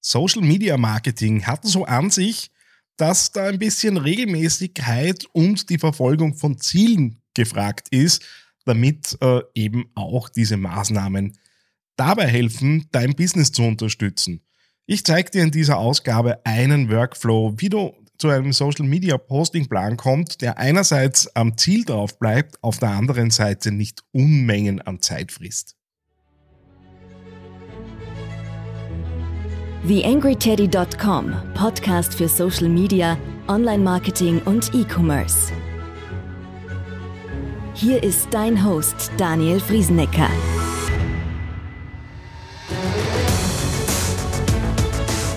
Social Media Marketing hat so an sich, dass da ein bisschen Regelmäßigkeit und die Verfolgung von Zielen gefragt ist, damit äh, eben auch diese Maßnahmen dabei helfen, dein Business zu unterstützen. Ich zeige dir in dieser Ausgabe einen Workflow, wie du zu einem Social Media Posting Plan kommt, der einerseits am Ziel drauf bleibt, auf der anderen Seite nicht Unmengen an Zeit frisst. TheAngryTeddy.com, Podcast für Social Media, Online-Marketing und E-Commerce. Hier ist dein Host Daniel Friesenecker.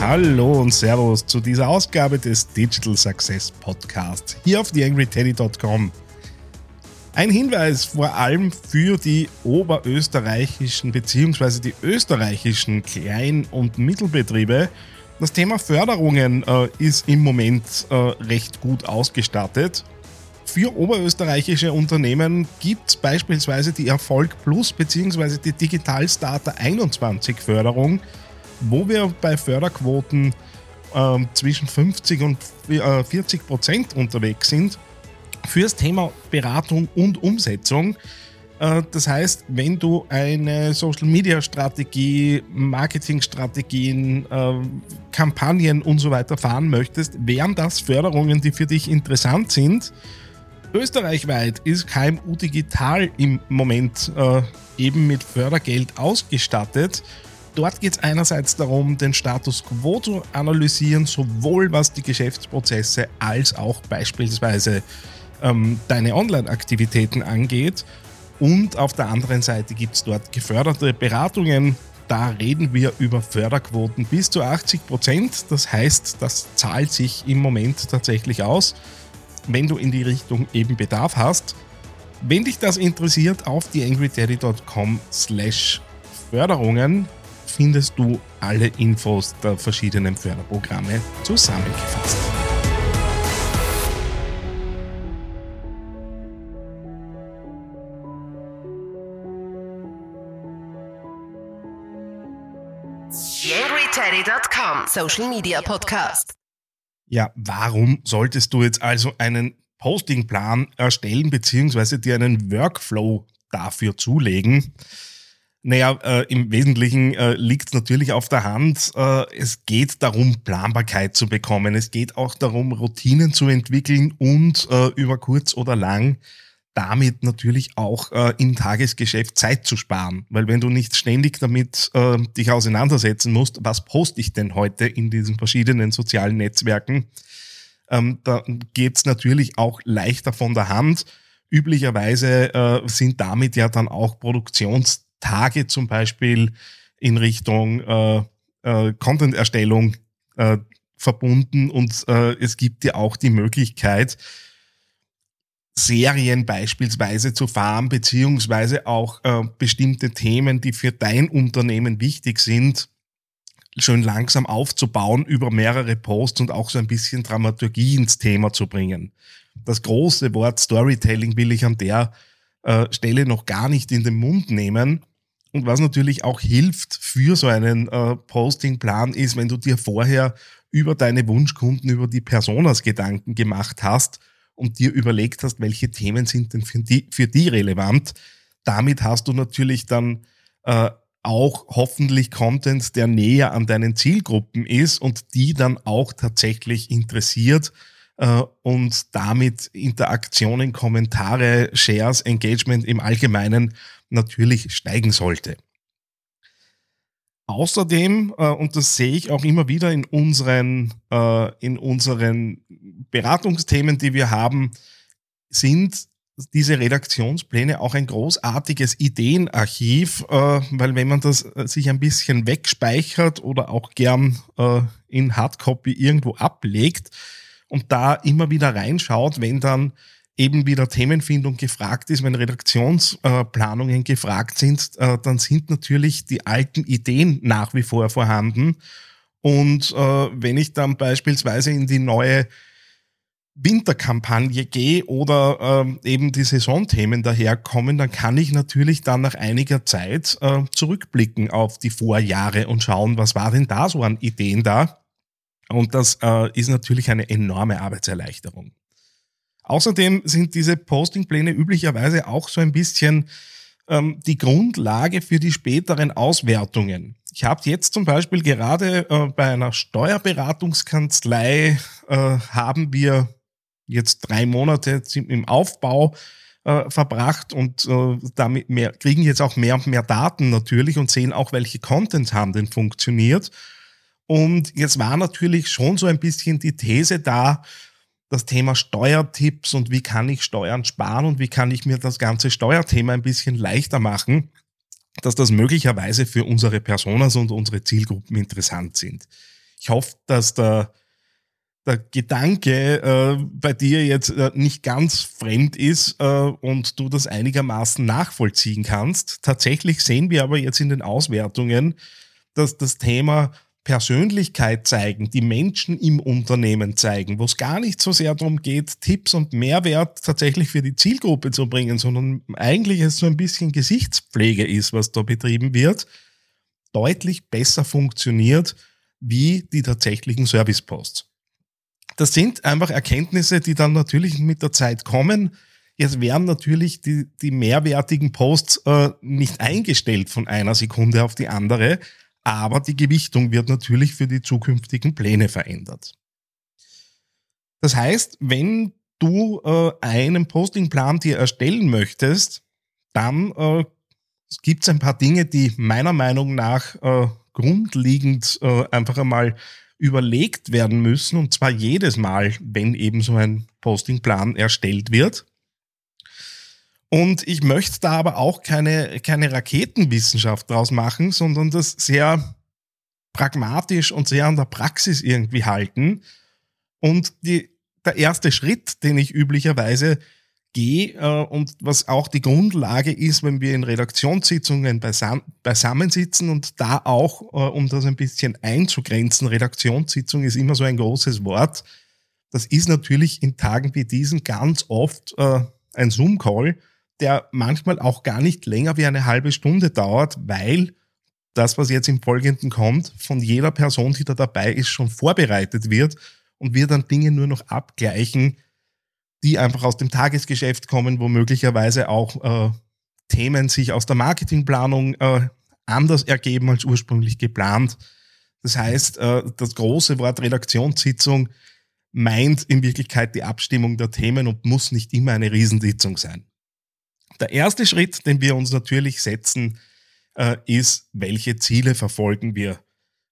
Hallo und Servus zu dieser Ausgabe des Digital Success Podcasts hier auf TheAngryTeddy.com. Ein Hinweis vor allem für die oberösterreichischen bzw. die österreichischen Klein- und Mittelbetriebe. Das Thema Förderungen äh, ist im Moment äh, recht gut ausgestattet. Für oberösterreichische Unternehmen gibt es beispielsweise die Erfolg Plus bzw. die Digital Starter 21 Förderung, wo wir bei Förderquoten äh, zwischen 50 und 40 äh, Prozent unterwegs sind fürs Thema Beratung und Umsetzung. Äh, das heißt, wenn du eine Social Media Strategie, Marketingstrategien, äh, Kampagnen und so weiter fahren möchtest, wären das Förderungen, die für dich interessant sind. Österreichweit ist KMU Digital im Moment äh, eben mit Fördergeld ausgestattet. Dort geht es einerseits darum, den Status quo zu analysieren, sowohl was die Geschäftsprozesse als auch beispielsweise ähm, deine Online-Aktivitäten angeht. Und auf der anderen Seite gibt es dort geförderte Beratungen. Da reden wir über Förderquoten bis zu 80 Prozent. Das heißt, das zahlt sich im Moment tatsächlich aus, wenn du in die Richtung eben Bedarf hast. Wenn dich das interessiert, auf theangryteddy.com slash Förderungen findest du alle Infos der verschiedenen Förderprogramme zusammengefasst. TheAngryTeddy.com Social Media Podcast. Ja, warum solltest du jetzt also einen Postingplan erstellen beziehungsweise dir einen Workflow dafür zulegen? Naja, äh, im Wesentlichen äh, liegt es natürlich auf der Hand. Äh, es geht darum, Planbarkeit zu bekommen. Es geht auch darum, Routinen zu entwickeln und äh, über kurz oder lang damit natürlich auch äh, im Tagesgeschäft Zeit zu sparen. Weil wenn du nicht ständig damit äh, dich auseinandersetzen musst, was poste ich denn heute in diesen verschiedenen sozialen Netzwerken, ähm, da geht's natürlich auch leichter von der Hand. Üblicherweise äh, sind damit ja dann auch Produktionstage zum Beispiel in Richtung äh, äh, Content-Erstellung äh, verbunden und äh, es gibt ja auch die Möglichkeit, Serien beispielsweise zu fahren, beziehungsweise auch äh, bestimmte Themen, die für dein Unternehmen wichtig sind, schön langsam aufzubauen über mehrere Posts und auch so ein bisschen Dramaturgie ins Thema zu bringen. Das große Wort Storytelling will ich an der äh, Stelle noch gar nicht in den Mund nehmen. Und was natürlich auch hilft für so einen äh, Postingplan ist, wenn du dir vorher über deine Wunschkunden, über die Personas Gedanken gemacht hast und dir überlegt hast, welche Themen sind denn für die, für die relevant. Damit hast du natürlich dann äh, auch hoffentlich Content, der näher an deinen Zielgruppen ist und die dann auch tatsächlich interessiert äh, und damit Interaktionen, Kommentare, Shares, Engagement im Allgemeinen natürlich steigen sollte. Außerdem, äh, und das sehe ich auch immer wieder in unseren, äh, in unseren Beratungsthemen, die wir haben, sind diese Redaktionspläne auch ein großartiges Ideenarchiv, äh, weil wenn man das äh, sich ein bisschen wegspeichert oder auch gern äh, in Hardcopy irgendwo ablegt und da immer wieder reinschaut, wenn dann eben wieder Themenfindung gefragt ist, wenn Redaktionsplanungen gefragt sind, äh, dann sind natürlich die alten Ideen nach wie vor vorhanden. Und äh, wenn ich dann beispielsweise in die neue Winterkampagne gehe oder ähm, eben die Saisonthemen daherkommen, dann kann ich natürlich dann nach einiger Zeit äh, zurückblicken auf die Vorjahre und schauen, was war denn da so an Ideen da. Und das äh, ist natürlich eine enorme Arbeitserleichterung. Außerdem sind diese Postingpläne üblicherweise auch so ein bisschen ähm, die Grundlage für die späteren Auswertungen. Ich habe jetzt zum Beispiel gerade äh, bei einer Steuerberatungskanzlei äh, haben wir jetzt drei Monate im Aufbau äh, verbracht und äh, damit mehr, kriegen jetzt auch mehr und mehr Daten natürlich und sehen auch, welche Content haben denn funktioniert. Und jetzt war natürlich schon so ein bisschen die These da, das Thema Steuertipps und wie kann ich Steuern sparen und wie kann ich mir das ganze Steuerthema ein bisschen leichter machen, dass das möglicherweise für unsere Personas und unsere Zielgruppen interessant sind. Ich hoffe, dass der, der Gedanke äh, bei dir jetzt äh, nicht ganz fremd ist äh, und du das einigermaßen nachvollziehen kannst. Tatsächlich sehen wir aber jetzt in den Auswertungen, dass das Thema Persönlichkeit zeigen, die Menschen im Unternehmen zeigen, wo es gar nicht so sehr darum geht, Tipps und Mehrwert tatsächlich für die Zielgruppe zu bringen, sondern eigentlich es so ein bisschen Gesichtspflege ist, was da betrieben wird, deutlich besser funktioniert wie die tatsächlichen Serviceposts. Das sind einfach Erkenntnisse, die dann natürlich mit der Zeit kommen. Jetzt werden natürlich die, die mehrwertigen Posts äh, nicht eingestellt von einer Sekunde auf die andere, aber die Gewichtung wird natürlich für die zukünftigen Pläne verändert. Das heißt, wenn du äh, einen Postingplan dir erstellen möchtest, dann äh, gibt es ein paar Dinge, die meiner Meinung nach äh, grundlegend äh, einfach einmal überlegt werden müssen, und zwar jedes Mal, wenn eben so ein Postingplan erstellt wird. Und ich möchte da aber auch keine, keine Raketenwissenschaft draus machen, sondern das sehr pragmatisch und sehr an der Praxis irgendwie halten. Und die, der erste Schritt, den ich üblicherweise gehe äh, und was auch die Grundlage ist, wenn wir in Redaktionssitzungen beisam beisammensitzen und da auch, äh, um das ein bisschen einzugrenzen, Redaktionssitzung ist immer so ein großes Wort. Das ist natürlich in Tagen wie diesen ganz oft äh, ein Zoom-Call, der manchmal auch gar nicht länger wie eine halbe Stunde dauert, weil das, was jetzt im Folgenden kommt, von jeder Person, die da dabei ist, schon vorbereitet wird und wir dann Dinge nur noch abgleichen, die einfach aus dem Tagesgeschäft kommen, wo möglicherweise auch äh, Themen sich aus der Marketingplanung äh, anders ergeben als ursprünglich geplant. Das heißt, äh, das große Wort Redaktionssitzung meint in Wirklichkeit die Abstimmung der Themen und muss nicht immer eine Riesensitzung sein. Der erste Schritt, den wir uns natürlich setzen, äh, ist, welche Ziele verfolgen wir.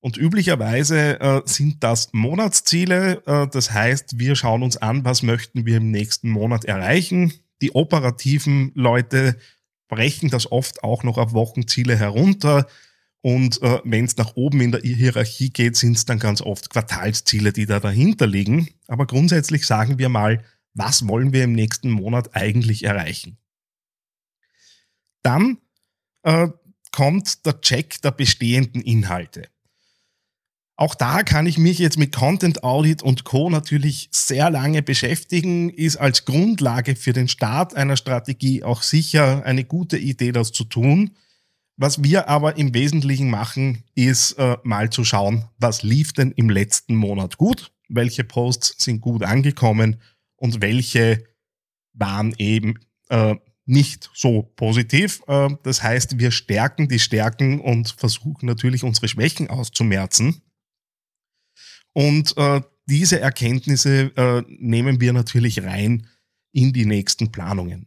Und üblicherweise äh, sind das Monatsziele. Äh, das heißt, wir schauen uns an, was möchten wir im nächsten Monat erreichen. Die operativen Leute brechen das oft auch noch auf Wochenziele herunter. Und äh, wenn es nach oben in der Hierarchie geht, sind es dann ganz oft Quartalsziele, die da dahinter liegen. Aber grundsätzlich sagen wir mal, was wollen wir im nächsten Monat eigentlich erreichen? Dann äh, kommt der Check der bestehenden Inhalte. Auch da kann ich mich jetzt mit Content Audit und Co. natürlich sehr lange beschäftigen, ist als Grundlage für den Start einer Strategie auch sicher eine gute Idee, das zu tun. Was wir aber im Wesentlichen machen, ist äh, mal zu schauen, was lief denn im letzten Monat gut, welche Posts sind gut angekommen und welche waren eben äh, nicht so positiv. Ähm, das heißt, wir stärken die Stärken und versuchen natürlich unsere Schwächen auszumerzen. Und äh, diese Erkenntnisse äh, nehmen wir natürlich rein in die nächsten Planungen.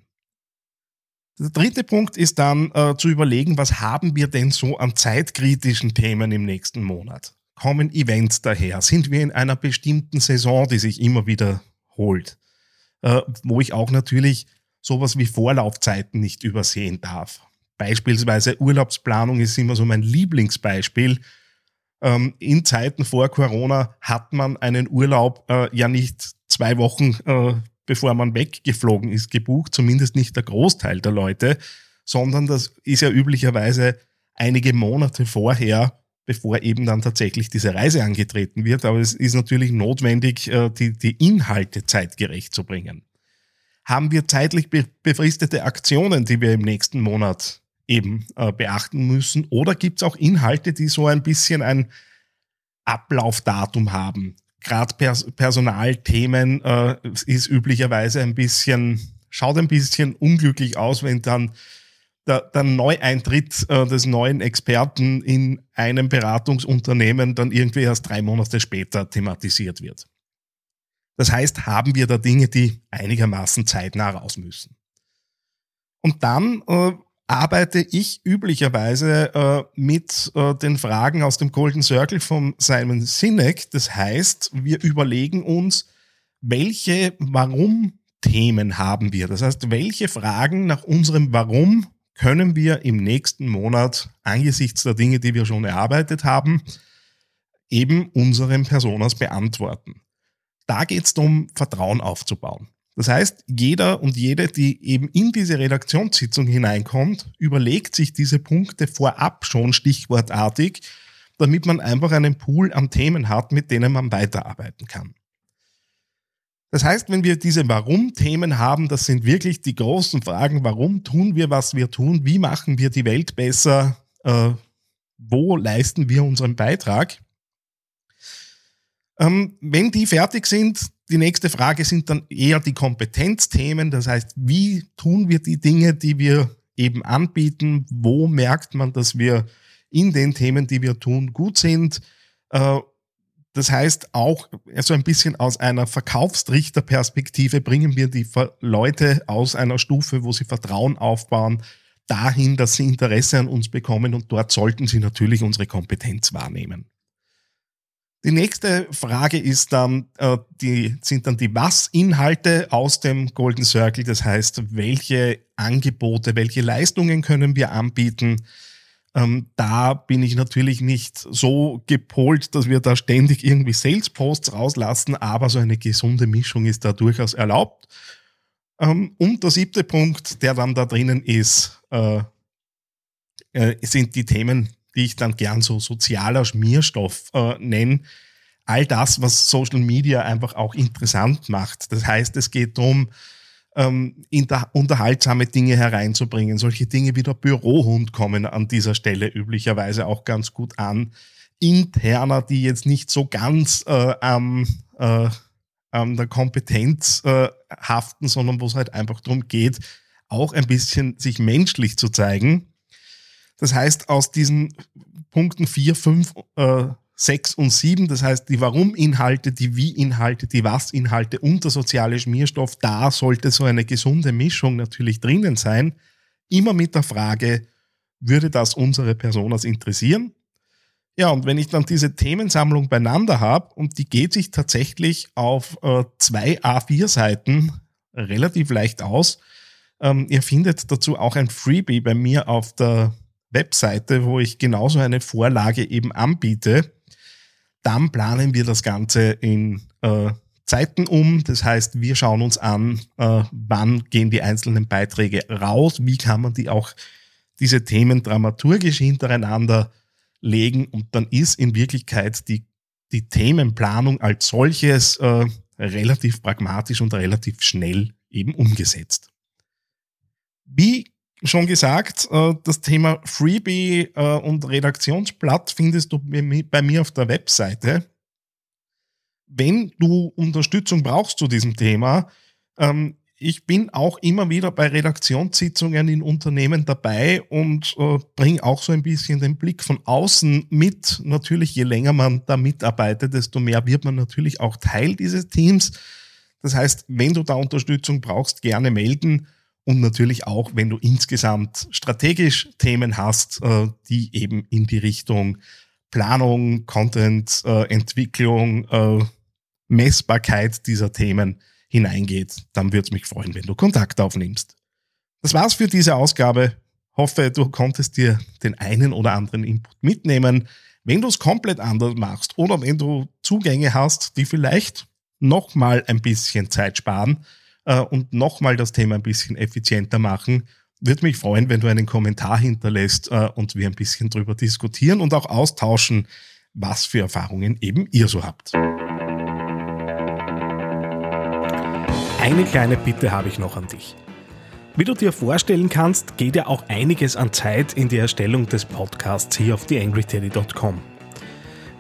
Der dritte Punkt ist dann äh, zu überlegen, was haben wir denn so an zeitkritischen Themen im nächsten Monat? Kommen Events daher? Sind wir in einer bestimmten Saison, die sich immer wieder holt? Wo ich auch natürlich sowas wie Vorlaufzeiten nicht übersehen darf. Beispielsweise Urlaubsplanung ist immer so mein Lieblingsbeispiel. Ähm, in Zeiten vor Corona hat man einen Urlaub äh, ja nicht zwei Wochen, äh, bevor man weggeflogen ist, gebucht, zumindest nicht der Großteil der Leute, sondern das ist ja üblicherweise einige Monate vorher bevor eben dann tatsächlich diese Reise angetreten wird. Aber es ist natürlich notwendig, äh, die, die Inhalte zeitgerecht zu bringen. Haben wir zeitlich befristete Aktionen, die wir im nächsten Monat eben äh, beachten müssen? Oder gibt es auch Inhalte, die so ein bisschen ein Ablaufdatum haben? Gerade Pers Personalthemen äh, ist üblicherweise ein bisschen, schaut ein bisschen unglücklich aus, wenn dann der, der Neueintritt äh, des neuen Experten in einem Beratungsunternehmen dann irgendwie erst drei Monate später thematisiert wird. Das heißt, haben wir da Dinge, die einigermaßen zeitnah raus müssen. Und dann äh, arbeite ich üblicherweise äh, mit äh, den Fragen aus dem Golden Circle von Simon Sinek. Das heißt, wir überlegen uns, welche Warum-Themen haben wir. Das heißt, welche Fragen nach unserem Warum können wir im nächsten Monat angesichts der Dinge, die wir schon erarbeitet haben, eben unseren Personas beantworten. Da geht es darum, Vertrauen aufzubauen. Das heißt, jeder und jede, die eben in diese Redaktionssitzung hineinkommt, überlegt sich diese Punkte vorab schon stichwortartig, damit man einfach einen Pool an Themen hat, mit denen man weiterarbeiten kann. Das heißt, wenn wir diese Warum-Themen haben, das sind wirklich die großen Fragen, warum tun wir, was wir tun, wie machen wir die Welt besser, äh, wo leisten wir unseren Beitrag. Ähm, wenn die fertig sind, die nächste Frage sind dann eher die Kompetenzthemen. Das heißt, wie tun wir die Dinge, die wir eben anbieten? Wo merkt man, dass wir in den Themen, die wir tun, gut sind? Äh, das heißt, auch so ein bisschen aus einer Verkaufstrichterperspektive bringen wir die Leute aus einer Stufe, wo sie Vertrauen aufbauen, dahin, dass sie Interesse an uns bekommen und dort sollten sie natürlich unsere Kompetenz wahrnehmen. Die nächste Frage ist dann, äh, die, sind dann die Was-Inhalte aus dem Golden Circle. Das heißt, welche Angebote, welche Leistungen können wir anbieten? Ähm, da bin ich natürlich nicht so gepolt, dass wir da ständig irgendwie Sales-Posts rauslassen, aber so eine gesunde Mischung ist da durchaus erlaubt. Ähm, und der siebte Punkt, der dann da drinnen ist, äh, äh, sind die Themen, die ich dann gern so sozialer Schmierstoff äh, nenne. All das, was Social Media einfach auch interessant macht. Das heißt, es geht darum, ähm, unterhaltsame Dinge hereinzubringen. Solche Dinge wie der Bürohund kommen an dieser Stelle üblicherweise auch ganz gut an. Interner, die jetzt nicht so ganz äh, am, äh, an der Kompetenz äh, haften, sondern wo es halt einfach darum geht, auch ein bisschen sich menschlich zu zeigen. Das heißt, aus diesen Punkten 4, 5, 6 und 7, das heißt die Warum-Inhalte, die Wie-Inhalte, die Was-Inhalte und der soziale Schmierstoff, da sollte so eine gesunde Mischung natürlich drinnen sein. Immer mit der Frage, würde das unsere Personas interessieren? Ja, und wenn ich dann diese Themensammlung beieinander habe und die geht sich tatsächlich auf äh, zwei A4-Seiten relativ leicht aus, ähm, ihr findet dazu auch ein Freebie bei mir auf der Webseite, wo ich genauso eine Vorlage eben anbiete dann planen wir das Ganze in äh, Zeiten um. Das heißt, wir schauen uns an, äh, wann gehen die einzelnen Beiträge raus, wie kann man die auch diese Themen dramaturgisch hintereinander legen und dann ist in Wirklichkeit die, die Themenplanung als solches äh, relativ pragmatisch und relativ schnell eben umgesetzt. Wie schon gesagt, äh, das Thema Freebie äh, und Redaktionsblatt findest du bei mir auf der Webseite. Wenn du Unterstützung brauchst zu diesem Thema, ähm, ich bin auch immer wieder bei Redaktionssitzungen in Unternehmen dabei und äh, bringe auch so ein bisschen den Blick von außen mit. Natürlich, je länger man da mitarbeitet, desto mehr wird man natürlich auch Teil dieses Teams. Das heißt, wenn du da Unterstützung brauchst, gerne melden und natürlich auch, wenn du insgesamt strategisch Themen hast, äh, die eben in die Richtung Planung, Content, äh, Entwicklung, äh, Messbarkeit dieser Themen hineingeht, dann würde es mich freuen, wenn du Kontakt aufnimmst. Das war's für diese Ausgabe. Hoffe, du konntest dir den einen oder anderen Input mitnehmen. Wenn du es komplett anders machst oder wenn du Zugänge hast, die vielleicht nochmal ein bisschen Zeit sparen, äh, und nochmal das Thema ein bisschen effizienter machen, würde mich freuen, wenn du einen Kommentar hinterlässt äh, und wir ein bisschen drüber diskutieren und auch austauschen, was für Erfahrungen eben ihr so habt. Eine kleine Bitte habe ich noch an dich. Wie du dir vorstellen kannst, geht ja auch einiges an Zeit in die Erstellung des Podcasts hier auf theangryteddy.com.